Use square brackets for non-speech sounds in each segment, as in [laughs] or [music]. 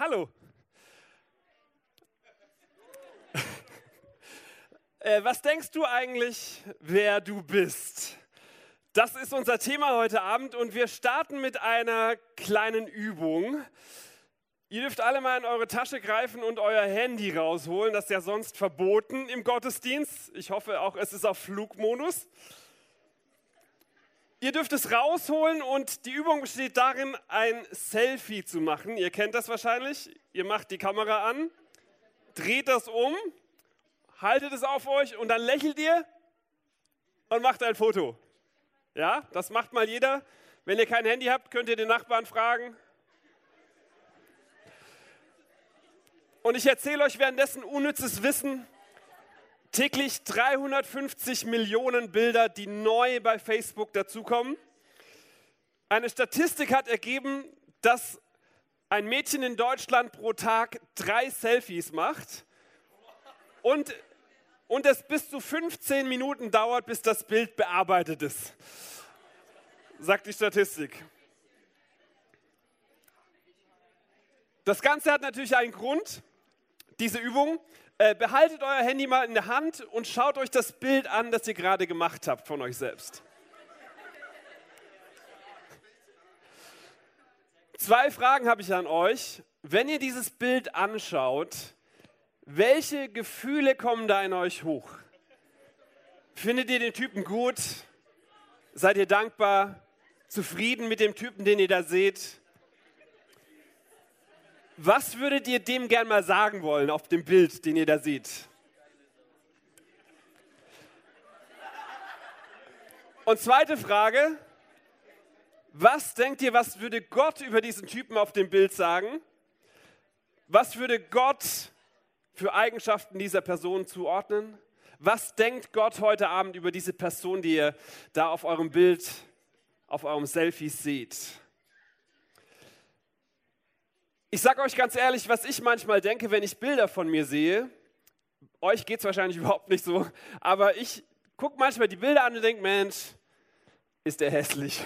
Hallo. [laughs] äh, was denkst du eigentlich, wer du bist? Das ist unser Thema heute Abend und wir starten mit einer kleinen Übung. Ihr dürft alle mal in eure Tasche greifen und euer Handy rausholen. Das ist ja sonst verboten im Gottesdienst. Ich hoffe auch, es ist auf Flugmodus. Ihr dürft es rausholen und die Übung besteht darin, ein Selfie zu machen. Ihr kennt das wahrscheinlich. Ihr macht die Kamera an, dreht das um, haltet es auf euch und dann lächelt ihr und macht ein Foto. Ja, das macht mal jeder. Wenn ihr kein Handy habt, könnt ihr den Nachbarn fragen. Und ich erzähle euch währenddessen unnützes Wissen täglich 350 Millionen Bilder, die neu bei Facebook dazukommen. Eine Statistik hat ergeben, dass ein Mädchen in Deutschland pro Tag drei Selfies macht und, und es bis zu 15 Minuten dauert, bis das Bild bearbeitet ist, sagt die Statistik. Das Ganze hat natürlich einen Grund, diese Übung. Äh, behaltet euer Handy mal in der Hand und schaut euch das Bild an, das ihr gerade gemacht habt von euch selbst. Zwei Fragen habe ich an euch. Wenn ihr dieses Bild anschaut, welche Gefühle kommen da in euch hoch? Findet ihr den Typen gut? Seid ihr dankbar? Zufrieden mit dem Typen, den ihr da seht? Was würdet ihr dem gern mal sagen wollen auf dem Bild, den ihr da seht? Und zweite Frage, was denkt ihr, was würde Gott über diesen Typen auf dem Bild sagen? Was würde Gott für Eigenschaften dieser Person zuordnen? Was denkt Gott heute Abend über diese Person, die ihr da auf eurem Bild, auf eurem Selfie seht? Ich sage euch ganz ehrlich, was ich manchmal denke, wenn ich Bilder von mir sehe. Euch geht es wahrscheinlich [laughs] überhaupt nicht so, aber ich gucke manchmal die Bilder an und denke, Mensch, ist der hässlich.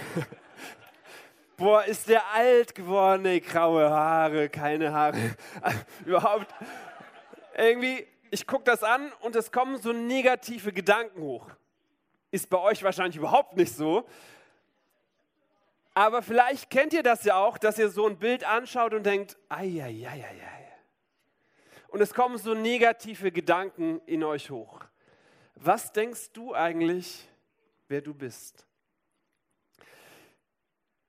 [laughs] Boah, ist der alt geworden, ey, graue Haare, keine Haare. [laughs] überhaupt. Irgendwie, ich gucke das an und es kommen so negative Gedanken hoch. Ist bei euch wahrscheinlich überhaupt nicht so. Aber vielleicht kennt ihr das ja auch, dass ihr so ein Bild anschaut und denkt, ei. Und es kommen so negative Gedanken in euch hoch. Was denkst du eigentlich, wer du bist?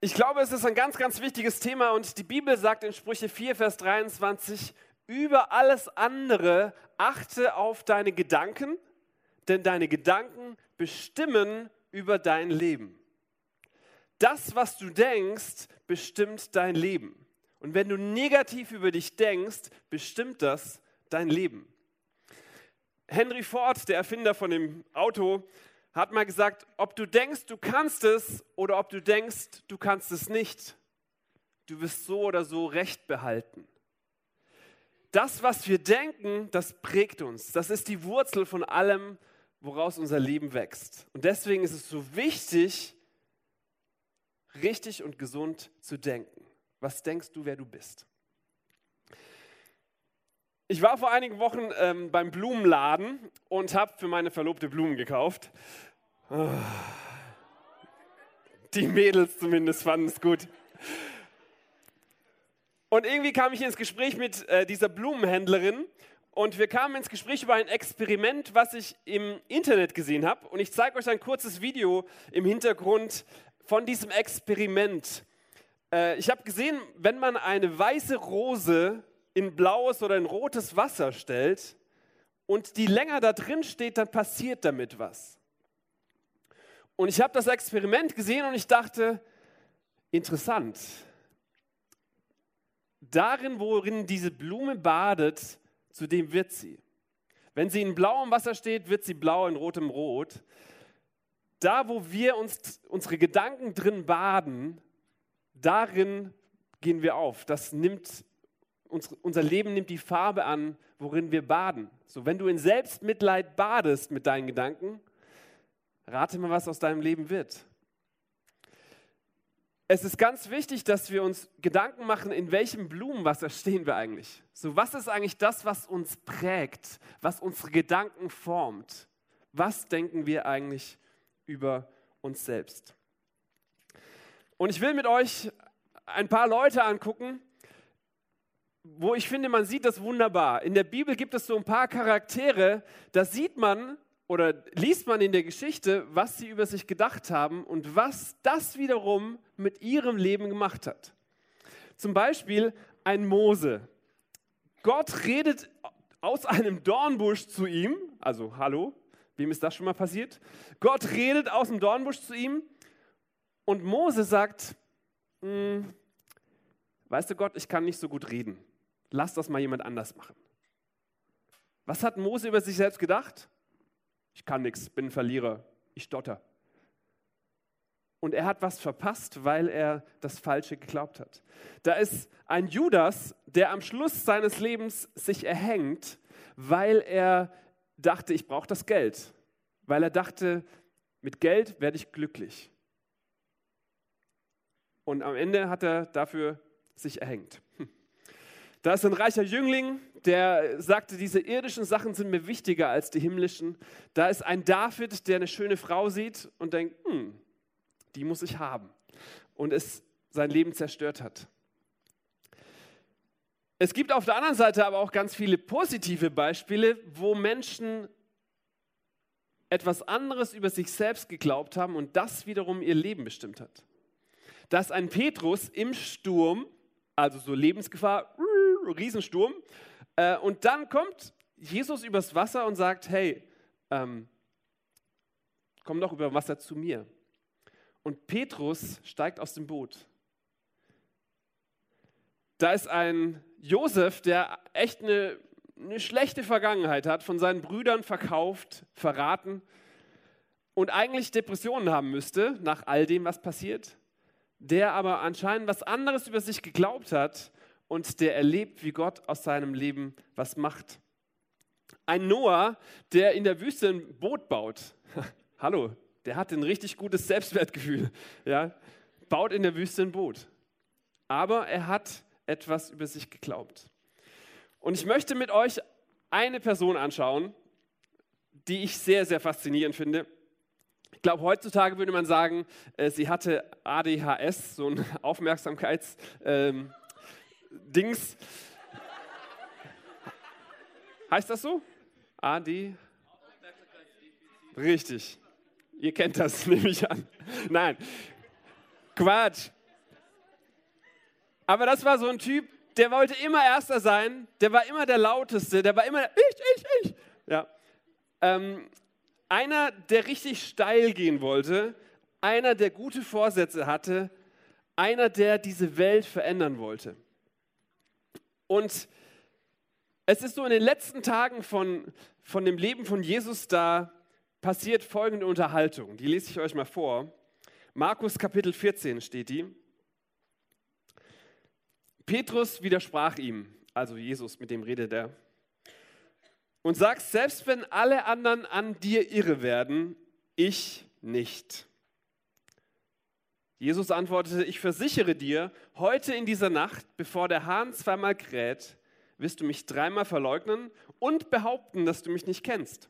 Ich glaube, es ist ein ganz, ganz wichtiges Thema und die Bibel sagt in Sprüche 4, Vers 23, über alles andere achte auf deine Gedanken, denn deine Gedanken bestimmen über dein Leben das, was du denkst, bestimmt dein Leben. Und wenn du negativ über dich denkst, bestimmt das dein Leben. Henry Ford, der Erfinder von dem Auto, hat mal gesagt, ob du denkst, du kannst es oder ob du denkst, du kannst es nicht, du wirst so oder so recht behalten. Das, was wir denken, das prägt uns. Das ist die Wurzel von allem, woraus unser Leben wächst. Und deswegen ist es so wichtig, richtig und gesund zu denken. Was denkst du, wer du bist? Ich war vor einigen Wochen ähm, beim Blumenladen und habe für meine Verlobte Blumen gekauft. Oh. Die Mädels zumindest fanden es gut. Und irgendwie kam ich ins Gespräch mit äh, dieser Blumenhändlerin und wir kamen ins Gespräch über ein Experiment, was ich im Internet gesehen habe. Und ich zeige euch ein kurzes Video im Hintergrund, von diesem Experiment. Äh, ich habe gesehen, wenn man eine weiße Rose in blaues oder in rotes Wasser stellt und die länger da drin steht, dann passiert damit was. Und ich habe das Experiment gesehen und ich dachte, interessant. Darin, worin diese Blume badet, zu dem wird sie. Wenn sie in blauem Wasser steht, wird sie blau, in rotem Rot da, wo wir uns unsere Gedanken drin baden, darin gehen wir auf. Das nimmt unser Leben nimmt die Farbe an, worin wir baden. So, wenn du in Selbstmitleid badest mit deinen Gedanken, rate mal, was aus deinem Leben wird. es ist ganz wichtig, dass wir uns Gedanken machen, in welchem Blumenwasser stehen wir eigentlich. So, was ist eigentlich das, was uns prägt, was unsere Gedanken formt? Was denken wir eigentlich über uns selbst? Und ich will mit euch ein paar Leute angucken, wo ich finde, man sieht das wunderbar. In der Bibel gibt es so ein paar Charaktere, da sieht man, oder liest man in der Geschichte, was sie über sich gedacht haben und was das wiederum mit ihrem Leben gemacht hat. Zum Beispiel ein Mose. Gott redet aus einem Dornbusch zu ihm, also hallo, wem ist das schon mal passiert? Gott redet aus dem Dornbusch zu ihm und Mose sagt, hm, weißt du Gott, ich kann nicht so gut reden. Lass das mal jemand anders machen. Was hat Mose über sich selbst gedacht? ich kann nichts, bin ein Verlierer, ich stotter. Und er hat was verpasst, weil er das Falsche geglaubt hat. Da ist ein Judas, der am Schluss seines Lebens sich erhängt, weil er dachte, ich brauche das Geld. Weil er dachte, mit Geld werde ich glücklich. Und am Ende hat er dafür sich erhängt. Hm. Da ist ein reicher Jüngling, der sagte, diese irdischen Sachen sind mir wichtiger als die himmlischen. Da ist ein David, der eine schöne Frau sieht und denkt, hm, die muss ich haben. Und es sein Leben zerstört hat. Es gibt auf der anderen Seite aber auch ganz viele positive Beispiele, wo Menschen etwas anderes über sich selbst geglaubt haben und das wiederum ihr Leben bestimmt hat. Dass ein Petrus im Sturm, also so Lebensgefahr, Riesensturm, äh, und dann kommt Jesus übers Wasser und sagt, hey, ähm, komm doch über Wasser zu mir. Und Petrus steigt aus dem Boot. Da ist ein Josef, der echt eine, eine schlechte Vergangenheit hat, von seinen Brüdern verkauft, verraten und eigentlich Depressionen haben müsste nach all dem, was passiert, der aber anscheinend was anderes über sich geglaubt hat und der erlebt, wie Gott aus seinem Leben was macht. Ein Noah, der in der Wüste ein Boot baut. [laughs] Hallo, der hat ein richtig gutes Selbstwertgefühl. [laughs] Ja, baut in der Wüste ein Boot. Aber er hat etwas über sich geglaubt. Und ich möchte mit euch eine Person anschauen, die ich sehr, sehr faszinierend finde. Ich glaube, heutzutage würde man sagen, äh, sie hatte ADHS, so ein [laughs] Aufmerksamkeits. Ähm. Heißt das so? AD? Richtig. Ihr kennt das, [laughs] nehme ich an. Nein, Quatsch. Aber das war so ein Typ, der wollte immer Erster sein, der war immer der Lauteste, der war immer ich, ich, ich. Ja. Ähm, einer, der richtig steil gehen wollte, einer, der gute Vorsätze hatte, einer, der diese Welt verändern wollte. Und es ist so in den letzten Tagen von, von dem Leben von Jesus, da passiert folgende Unterhaltung. Die lese ich euch mal vor. Markus Kapitel 14 steht die. Petrus widersprach ihm, also Jesus, mit dem redet er, und sagt, selbst wenn alle anderen an dir irre werden, ich nicht. Jesus antwortete, ich versichere dir, heute in dieser Nacht, bevor der Hahn zweimal kräht, wirst du mich dreimal verleugnen und behaupten, dass du mich nicht kennst.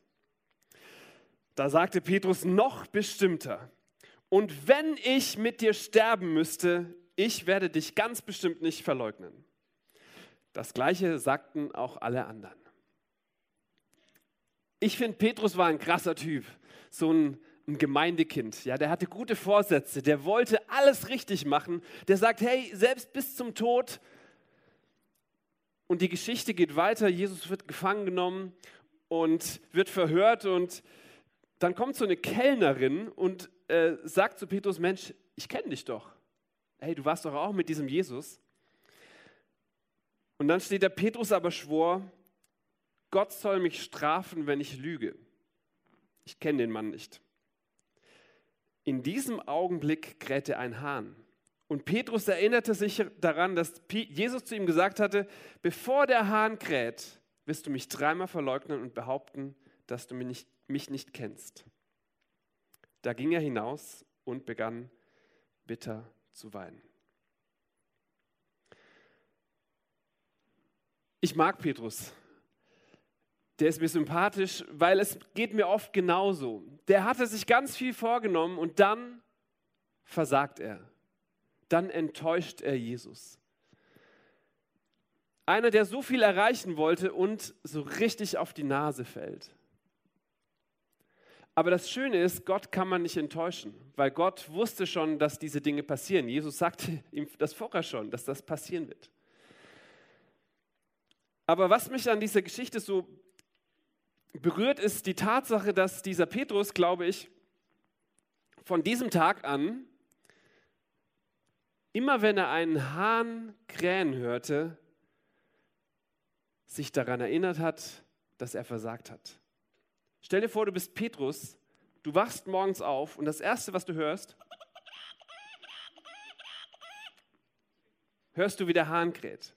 Da sagte Petrus noch bestimmter, und wenn ich mit dir sterben müsste, ich werde dich ganz bestimmt nicht verleugnen. Das gleiche sagten auch alle anderen. Ich finde, Petrus war ein krasser Typ, so ein ein Gemeindekind, ja, der hatte gute Vorsätze, der wollte alles richtig machen, der sagt, hey, selbst bis zum Tod. Und die Geschichte geht weiter, Jesus wird gefangen genommen und wird verhört und dann kommt so eine Kellnerin und äh, sagt zu Petrus, Mensch, ich kenne dich doch. Hey, du warst doch auch mit diesem Jesus. Und dann steht da, Petrus aber schwor, Gott soll mich strafen, wenn ich lüge. Ich kenne den Mann nicht. In diesem Augenblick krähte ein Hahn. Und Petrus erinnerte sich daran, dass Jesus zu ihm gesagt hatte, bevor der Hahn kräht, wirst du mich dreimal verleugnen und behaupten, dass du mich nicht, mich nicht kennst. Da ging er hinaus und begann bitter zu weinen. Ich mag Petrus. Der ist mir sympathisch, weil es geht mir oft genauso. Der hatte sich ganz viel vorgenommen und dann versagt er. Dann enttäuscht er Jesus. Einer, der so viel erreichen wollte und so richtig auf die Nase fällt. Aber das Schöne ist, Gott kann man nicht enttäuschen, weil Gott wusste schon, dass diese Dinge passieren. Jesus sagte [laughs] ihm das vorher schon, dass das passieren wird. Aber was mich an dieser Geschichte so berührt, ist die Tatsache, dass dieser Petrus, glaube ich, von diesem Tag an, immer wenn er einen Hahn krähen hörte, sich daran erinnert hat, dass er versagt hat. Stell dir vor, du bist Petrus, du wachst morgens auf und das Erste, was du hörst, hörst du, wie der Hahn kräht.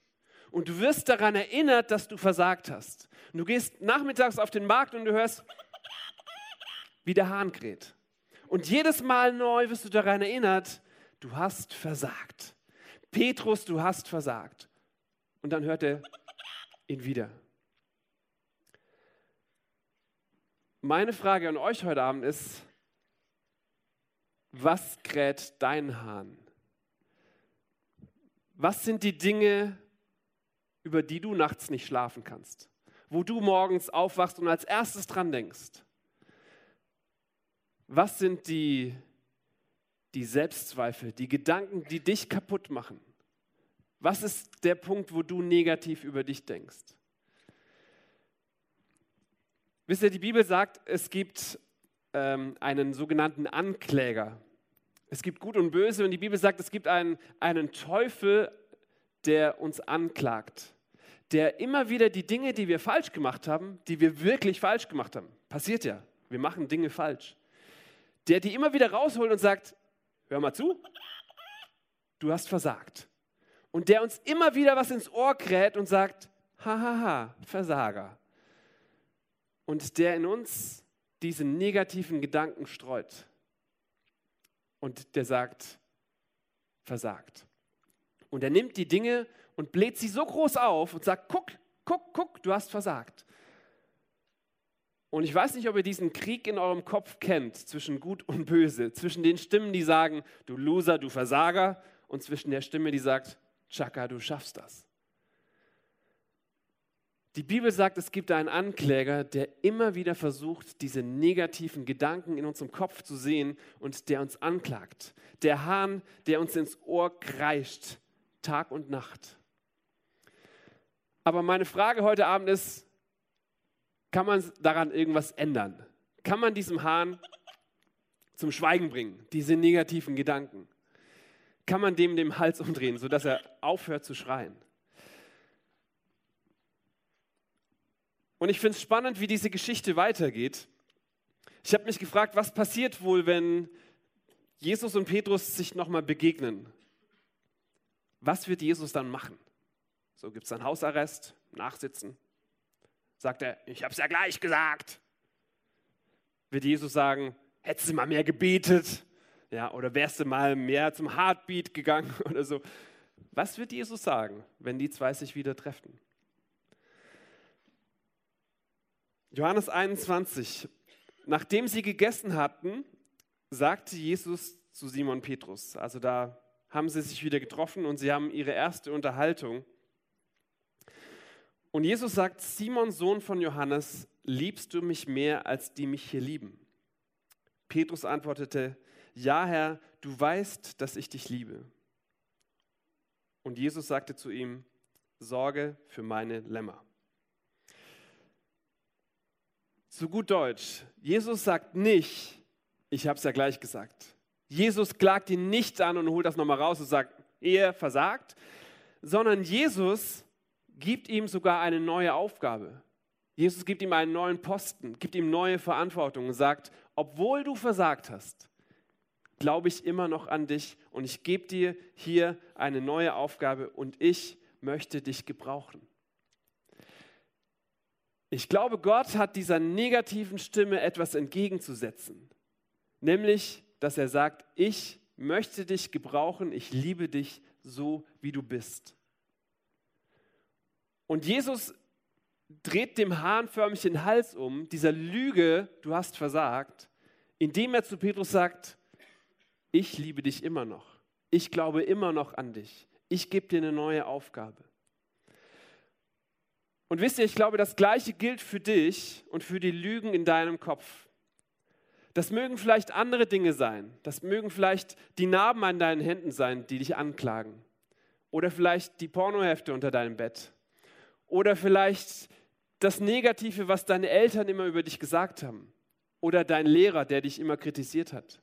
Und du wirst daran erinnert, dass du versagt hast. Und du gehst nachmittags auf den Markt und du hörst, wie der Hahn kräht. Und jedes Mal neu wirst du daran erinnert, du hast versagt. Petrus, du hast versagt. Und dann hört er ihn wieder. Meine Frage an euch heute Abend ist, was kräht dein Hahn? Was sind die Dinge, über die du nachts nicht schlafen kannst? Wo du morgens aufwachst und als erstes dran denkst? Was sind die, die Selbstzweifel, die Gedanken, die dich kaputt machen? Was ist der Punkt, wo du negativ über dich denkst? Wisst ihr, die Bibel sagt, es gibt ähm, einen sogenannten Ankläger. Es gibt Gut und Böse und die Bibel sagt, es gibt einen, einen Teufel, der uns anklagt, der immer wieder die Dinge, die wir falsch gemacht haben, die wir wirklich falsch gemacht haben, passiert ja, wir machen Dinge falsch, der die immer wieder rausholt und sagt, hör mal zu, du hast versagt und der uns immer wieder was ins Ohr kräht und sagt, hahaha, Versager. Und der in uns diese negativen Gedanken streut. Und der sagt, versagt. Und er nimmt die Dinge und bläht sie so groß auf und sagt, guck, guck, guck, du hast versagt. Und ich weiß nicht, ob ihr diesen Krieg in eurem Kopf kennt zwischen Gut und Böse, zwischen den Stimmen, die sagen, du Loser, du Versager, und zwischen der Stimme, die sagt, Chaka, du schaffst das. Die Bibel sagt, es gibt einen Ankläger, der immer wieder versucht, diese negativen Gedanken in unserem Kopf zu sehen und der uns anklagt. Der Hahn, der uns ins Ohr kreischt, Tag und Nacht. Aber meine Frage heute Abend ist, kann man daran irgendwas ändern? Kann man diesem Hahn zum Schweigen bringen, diese negativen Gedanken? kann man dem den Hals umdrehen, sodass er aufhört zu schreien. Und ich finde es spannend, wie diese Geschichte weitergeht. Ich habe mich gefragt, was passiert wohl, wenn Jesus und Petrus sich nochmal begegnen? Was wird Jesus dann machen? So gibt es dann Hausarrest, Nachsitzen. Sagt er, ich habe es ja gleich gesagt. Wird Jesus sagen, hättest du mal mehr gebetet? Ja, oder wärst du mal mehr zum Heartbeat gegangen [laughs] oder so? Was wird Jesus sagen, wenn die zwei sich wieder treffen? Johannes 21. Nachdem sie gegessen hatten, sagte Jesus zu Simon Petrus, also da haben sie sich wieder getroffen und sie haben ihre erste Unterhaltung. Und Jesus sagt, Simon, Sohn von Johannes, liebst du mich mehr, als die mich hier lieben? Petrus antwortete, ja Herr, du weißt, dass ich dich liebe. Und Jesus sagte zu ihm, Sorge für meine Lämmer. Zu gut Deutsch, Jesus sagt nicht, ich habe es ja gleich gesagt. Jesus klagt ihn nicht an und holt das nochmal raus und sagt, er versagt, sondern Jesus gibt ihm sogar eine neue Aufgabe. Jesus gibt ihm einen neuen Posten, gibt ihm neue Verantwortung und sagt, obwohl du versagt hast, glaube ich immer noch an dich und ich gebe dir hier eine neue Aufgabe und ich möchte dich gebrauchen. Ich glaube, Gott hat dieser negativen Stimme etwas entgegenzusetzen, nämlich, dass er sagt, ich möchte dich gebrauchen, ich liebe dich so, wie du bist. Und Jesus dreht dem Hahn förmlich den Hals um, dieser Lüge, du hast versagt, indem er zu Petrus sagt, ich liebe dich immer noch. Ich glaube immer noch an dich. Ich gebe dir eine neue Aufgabe. Und wisst ihr, ich glaube, das Gleiche gilt für dich und für die Lügen in deinem Kopf. Das mögen vielleicht andere Dinge sein. Das mögen vielleicht die Narben an deinen Händen sein, die dich anklagen. Oder vielleicht die Pornohefte unter deinem Bett. Oder vielleicht das Negative, was deine Eltern immer über dich gesagt haben. Oder dein Lehrer, der dich immer kritisiert hat.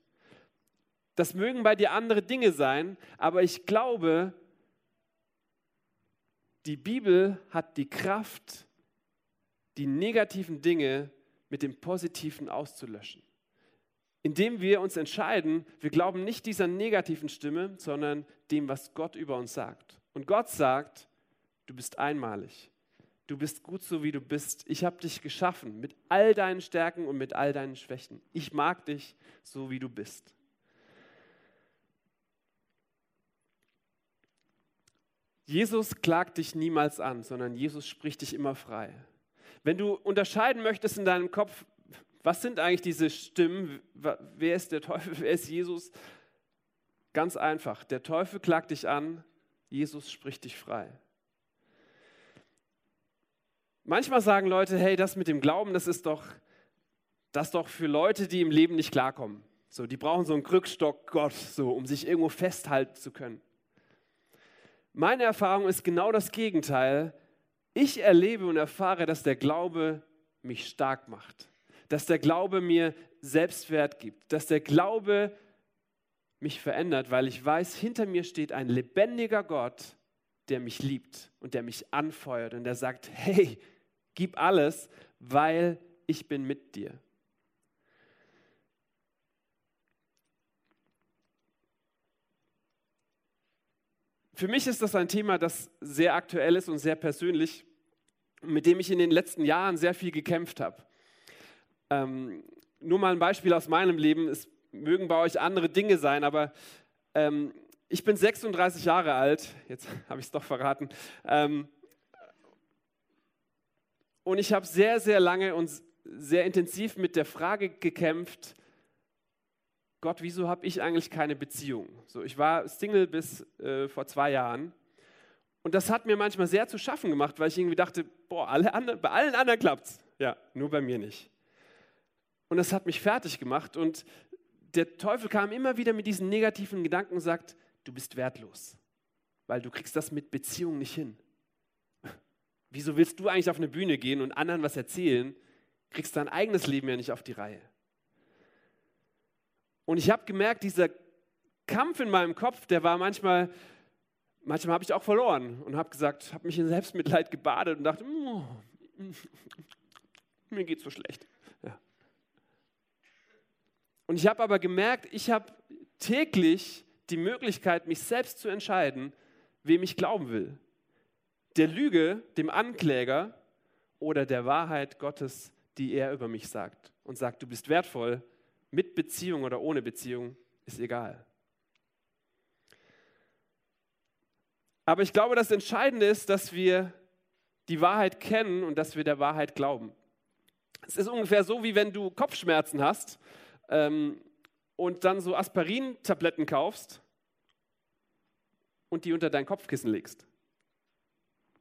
Das mögen bei dir andere Dinge sein, aber ich glaube, die Bibel hat die Kraft, die negativen Dinge mit dem Positiven auszulöschen. Indem wir uns entscheiden, wir glauben nicht dieser negativen Stimme, sondern dem, was Gott über uns sagt. Und Gott sagt, du bist einmalig. Du bist gut so, wie du bist. Ich habe dich geschaffen mit all deinen Stärken und mit all deinen Schwächen. Ich mag dich so, wie du bist. Jesus klagt dich niemals an, sondern Jesus spricht dich immer frei. Wenn du unterscheiden möchtest in deinem Kopf, was sind eigentlich diese Stimmen, wer ist der Teufel, [laughs] wer ist Jesus? Ganz einfach, der Teufel klagt dich an, Jesus spricht dich frei. Manchmal sagen Leute, hey, das mit dem Glauben, das ist doch, das doch für Leute, die im Leben nicht klarkommen. So, die brauchen so einen Krückstock Gott, so, um sich irgendwo festhalten zu können. Meine Erfahrung ist genau das Gegenteil. Ich erlebe und erfahre, dass der Glaube mich stark macht, dass der Glaube mir Selbstwert gibt, dass der Glaube mich verändert, weil ich weiß, hinter mir steht ein lebendiger Gott, der mich liebt und der mich anfeuert und der sagt, hey, gib alles, weil ich bin mit dir. Für mich ist das ein Thema, das sehr aktuell ist und sehr persönlich, mit dem ich in den letzten Jahren sehr viel gekämpft habe. Ähm, nur mal ein Beispiel aus meinem Leben. Es mögen bei euch andere Dinge sein, aber ähm, ich bin 36 Jahre alt. Jetzt [laughs] habe ich es doch verraten. Ähm, und ich habe sehr, sehr lange und sehr intensiv mit der Frage gekämpft, Gott, wieso habe ich eigentlich keine Beziehung? So, ich war Single bis äh, vor zwei Jahren. Und das hat mir manchmal sehr zu schaffen gemacht, weil ich irgendwie dachte, boah, alle anderen, bei allen anderen klappt es. Ja, nur bei mir nicht. Und das hat mich fertig gemacht. Und der Teufel kam immer wieder mit diesen negativen Gedanken und sagt, du bist wertlos, weil du kriegst das mit Beziehung nicht hin. [laughs] Wieso willst du eigentlich auf eine Bühne gehen und anderen was erzählen, kriegst dein eigenes Leben ja nicht auf die Reihe? Und ich habe gemerkt, dieser Kampf in meinem Kopf, der war manchmal, manchmal habe ich auch verloren und habe gesagt, habe mich in Selbstmitleid gebadet und dachte, oh, mir geht so schlecht. Ja. Und ich habe aber gemerkt, ich habe täglich die Möglichkeit, mich selbst zu entscheiden, wem ich glauben will. Der Lüge, dem Ankläger oder der Wahrheit Gottes, die er über mich sagt und sagt, du bist wertvoll, mit Beziehung oder ohne Beziehung, ist egal. Aber ich glaube, das Entscheidende ist, dass wir die Wahrheit kennen und dass wir der Wahrheit glauben. Es ist ungefähr so, wie wenn du Kopfschmerzen hast ähm, und dann so Aspirin-Tabletten kaufst und die unter dein Kopfkissen legst.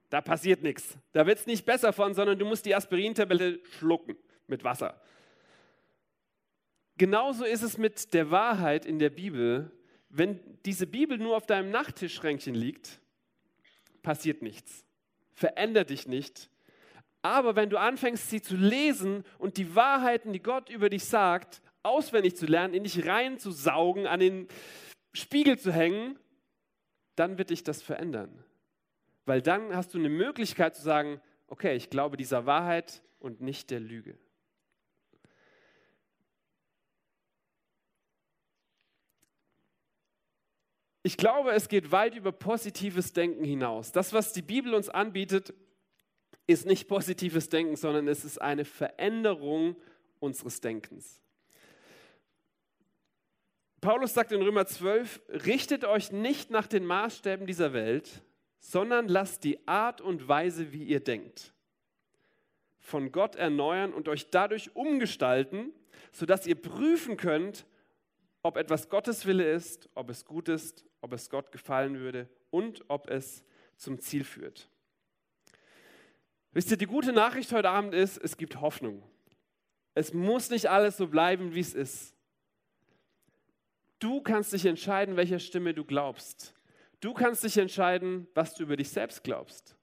Da passiert nichts. Da wird es nicht besser von, sondern du musst die Aspirin-Tablette schlucken mit Wasser. Genauso ist es mit der Wahrheit in der Bibel. Wenn diese Bibel nur auf deinem Nachttischschränkchen liegt, passiert nichts. Verändert dich nicht. Aber wenn du anfängst, sie zu lesen und die Wahrheiten, die Gott über dich sagt, auswendig zu lernen, in dich reinzusaugen, an den Spiegel zu hängen, dann wird dich das verändern. Weil dann hast du eine Möglichkeit zu sagen, okay, ich glaube dieser Wahrheit und nicht der Lüge. Ich glaube, es geht weit über positives Denken hinaus. Das, was die Bibel uns anbietet, ist nicht positives Denken, sondern es ist eine Veränderung unseres Denkens. Paulus sagt in Römer 12, richtet euch nicht nach den Maßstäben dieser Welt, sondern lasst die Art und Weise, wie ihr denkt, von Gott erneuern und euch dadurch umgestalten, sodass ihr prüfen könnt, ob etwas Gottes Wille ist, ob es gut ist, ob es Gott gefallen würde und ob es zum Ziel führt. Wisst ihr, die gute Nachricht heute Abend ist, es gibt Hoffnung. Es muss nicht alles so bleiben, wie es ist. Du kannst dich entscheiden, welcher Stimme du glaubst. Du kannst dich entscheiden, was du über dich selbst glaubst.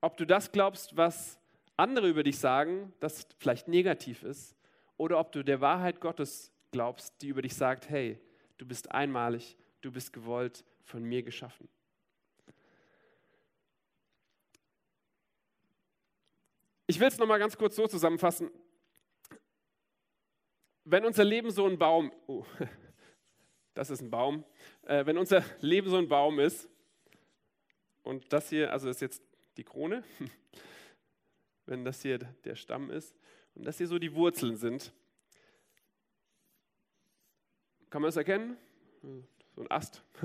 Ob du das glaubst, was andere über dich sagen, das vielleicht negativ ist, oder ob du der Wahrheit Gottes glaubst, die über dich sagt, hey, du bist einmalig, du bist gewollt, von mir geschaffen. Ich will es nochmal ganz kurz so zusammenfassen. Wenn unser Leben so ein Baum, oh, [laughs] das ist ein Baum, äh, wenn unser Leben so ein Baum ist, und das hier, also ist jetzt die Krone, [laughs] wenn das hier der Stamm ist und das hier so die Wurzeln sind, kann man es erkennen? So ein Ast, [laughs]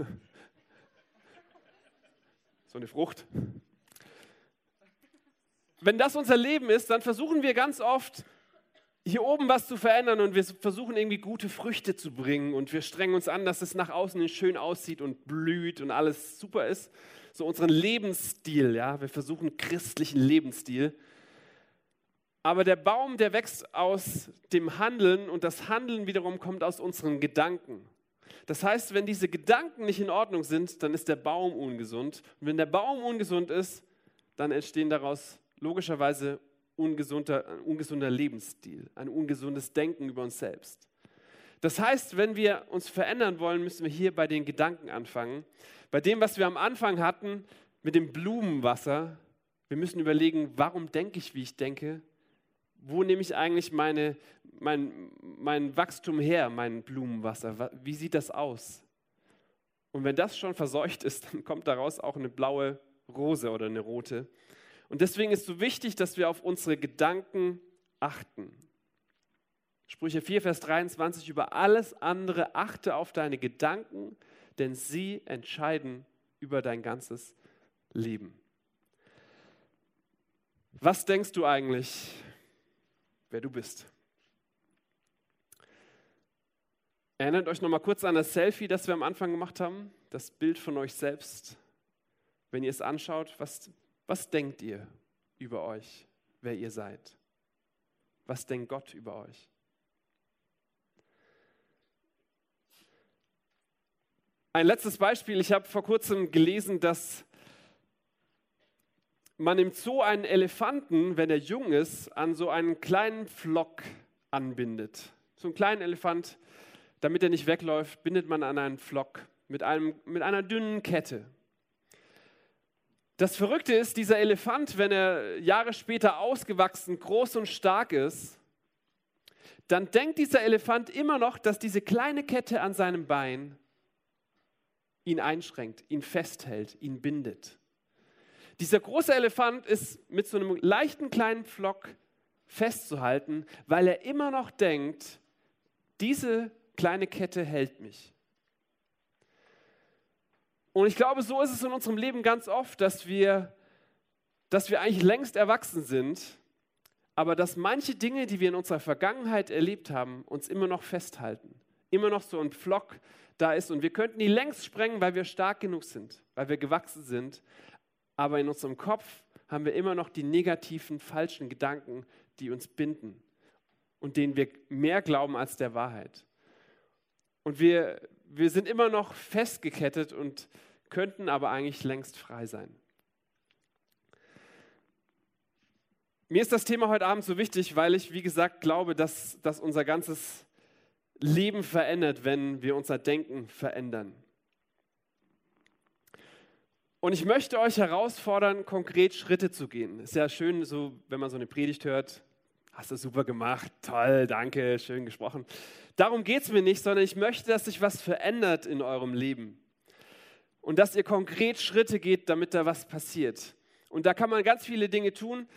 so eine Frucht. Wenn das unser Leben ist, dann versuchen wir ganz oft, hier oben was zu verändern und wir versuchen irgendwie gute Früchte zu bringen und wir strengen uns an, dass es nach außen schön aussieht und blüht und alles super ist. So unseren Lebensstil, ja, wir versuchen christlichen Lebensstil. Aber der Baum, der wächst aus dem Handeln und das Handeln wiederum kommt aus unseren Gedanken. Das heißt, wenn diese Gedanken nicht in Ordnung sind, dann ist der Baum ungesund. Und wenn der Baum ungesund ist, dann entstehen daraus logischerweise ungesunder, ein ungesunder Lebensstil, ein ungesundes Denken über uns selbst. Das heißt, wenn wir uns verändern wollen, müssen wir hier bei den Gedanken anfangen. Bei dem, was wir am Anfang hatten, mit dem Blumenwasser. Wir müssen überlegen, warum denke ich, wie ich denke? Wo nehme ich eigentlich meine, mein, mein Wachstum her, mein Blumenwasser? Wie sieht das aus? Und wenn das schon verseucht ist, dann kommt daraus auch eine blaue Rose oder eine rote. Und deswegen ist so wichtig, dass wir auf unsere Gedanken achten. Sprüche 4, Vers 23, über alles andere achte auf deine Gedanken, denn sie entscheiden über dein ganzes Leben. Was denkst du eigentlich, wer du bist? Erinnert euch noch mal kurz an das Selfie, das wir am Anfang gemacht haben, das Bild von euch selbst. Wenn ihr es anschaut, was, was denkt ihr über euch, wer ihr seid? Was denkt Gott über euch? Ein letztes Beispiel. Ich habe vor kurzem gelesen, dass man im Zoo einen Elefanten, wenn er jung ist, an so einen kleinen Flock anbindet. So einen kleinen Elefant, damit er nicht wegläuft, bindet man an einen Flock mit, einem, mit einer dünnen Kette. Das Verrückte ist, dieser Elefant, wenn er Jahre später ausgewachsen, groß und stark ist, dann denkt dieser Elefant immer noch, dass diese kleine Kette an seinem Bein ihn einschränkt, ihn festhält, ihn bindet. Dieser große Elefant ist mit so einem leichten kleinen Pflock festzuhalten, weil er immer noch denkt, diese kleine Kette hält mich. Und ich glaube, so ist es in unserem Leben ganz oft, dass wir, dass wir eigentlich längst erwachsen sind, aber dass manche Dinge, die wir in unserer Vergangenheit erlebt haben, uns immer noch festhalten. Immer noch so ein Pflock da ist. Und wir könnten die längst sprengen, weil wir stark genug sind, weil wir gewachsen sind. Aber in unserem Kopf haben wir immer noch die negativen, falschen Gedanken, die uns binden und denen wir mehr glauben als der Wahrheit. Und wir, wir sind immer noch festgekettet und könnten aber eigentlich längst frei sein. Mir ist das Thema heute Abend so wichtig, weil ich, wie gesagt, glaube, dass, dass unser ganzes Leben verändert, wenn wir unser Denken verändern. Und ich möchte euch herausfordern, konkret Schritte zu gehen. Ist ja schön, so, wenn man so eine Predigt hört. Hast du super gemacht, toll, danke, schön gesprochen. Darum geht es mir nicht, sondern ich möchte, dass sich was verändert in eurem Leben. Und dass ihr konkret Schritte geht, damit da was passiert. Und da kann man ganz viele Dinge tun.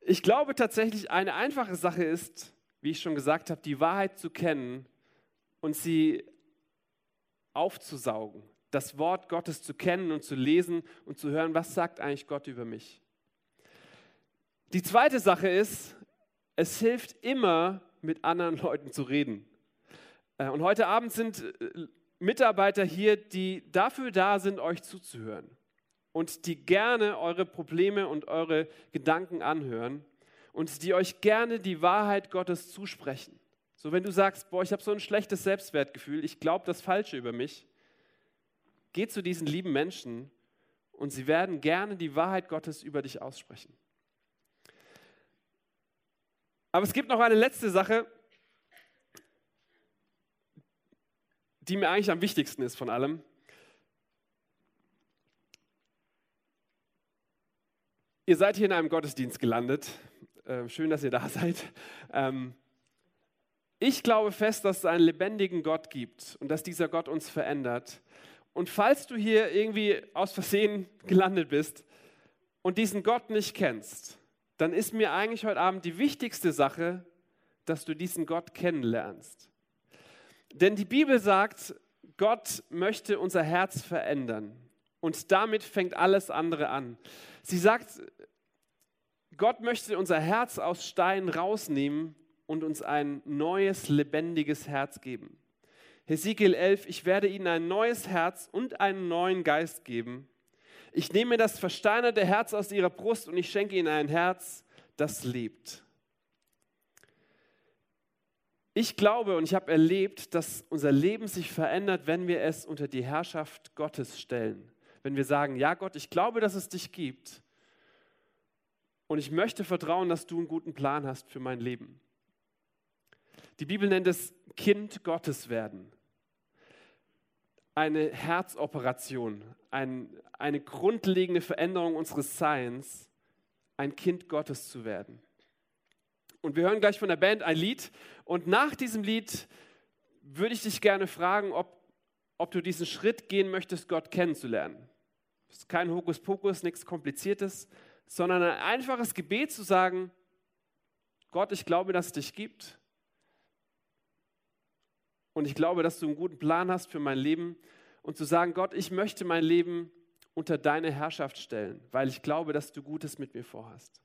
Ich glaube tatsächlich, eine einfache Sache ist, wie ich schon gesagt habe, die Wahrheit zu kennen und sie aufzusaugen, das Wort Gottes zu kennen und zu lesen und zu hören, was sagt eigentlich Gott über mich. Die zweite Sache ist, es hilft immer, mit anderen [laughs] Leuten zu reden. Äh, und heute Abend sind äh, Mitarbeiter hier, die dafür da sind, euch zuzuhören und die gerne eure Probleme und eure Gedanken anhören und die euch gerne die Wahrheit Gottes zusprechen. So wenn du sagst, boah, ich habe so ein schlechtes Selbstwertgefühl, ich glaube das Falsche über mich, geh zu diesen lieben Menschen und sie werden gerne die Wahrheit Gottes über dich aussprechen. Aber es gibt noch eine letzte Sache, die mir eigentlich am wichtigsten ist von allem. Ihr seid hier in einem Gottesdienst gelandet. Ähm, schön, dass ihr da [laughs] seid. Ähm, ich glaube fest, dass es einen lebendigen Gott gibt und dass dieser Gott uns verändert. Und falls du hier irgendwie aus Versehen gelandet bist und diesen Gott nicht kennst, dann ist mir eigentlich heute Abend die wichtigste Sache, dass du diesen Gott kennenlernst. Denn die Bibel sagt, Gott möchte unser Herz verändern. Und damit fängt alles andere an. Sie sagt, Gott möchte unser Herz aus Stein rausnehmen und uns ein neues, lebendiges Herz geben. Hesekiel 11, ich werde ihnen ein neues Herz und einen neuen Geist geben. Ich nehme das versteinerte Herz aus ihrer Brust und ich schenke ihnen ein Herz, das lebt. Ich glaube und ich habe erlebt, dass unser Leben sich verändert, wenn wir es unter die Herrschaft Gottes stellen. Wenn wir sagen, ja Gott, ich glaube, dass es dich gibt und ich möchte vertrauen, dass du einen guten Plan hast für mein Leben. Die Bibel nennt es Kind Gottes werden. Eine Herzoperation, ein, eine grundlegende Veränderung unseres Seins, ein Kind Gottes zu werden. Und wir hören gleich von der Band ein Lied. Und nach diesem Lied würde ich dich gerne fragen, ob, ob du diesen Schritt gehen möchtest, Gott kennenzulernen. Das ist kein Hokuspokus, nichts Kompliziertes, sondern ein einfaches Gebet zu sagen, Gott, ich glaube, dass es dich gibt. Und ich glaube, dass du einen guten Plan hast für mein Leben. Und zu sagen, Gott, ich möchte mein Leben unter deine Herrschaft stellen, weil ich glaube, dass du Gutes mit mir vorhast.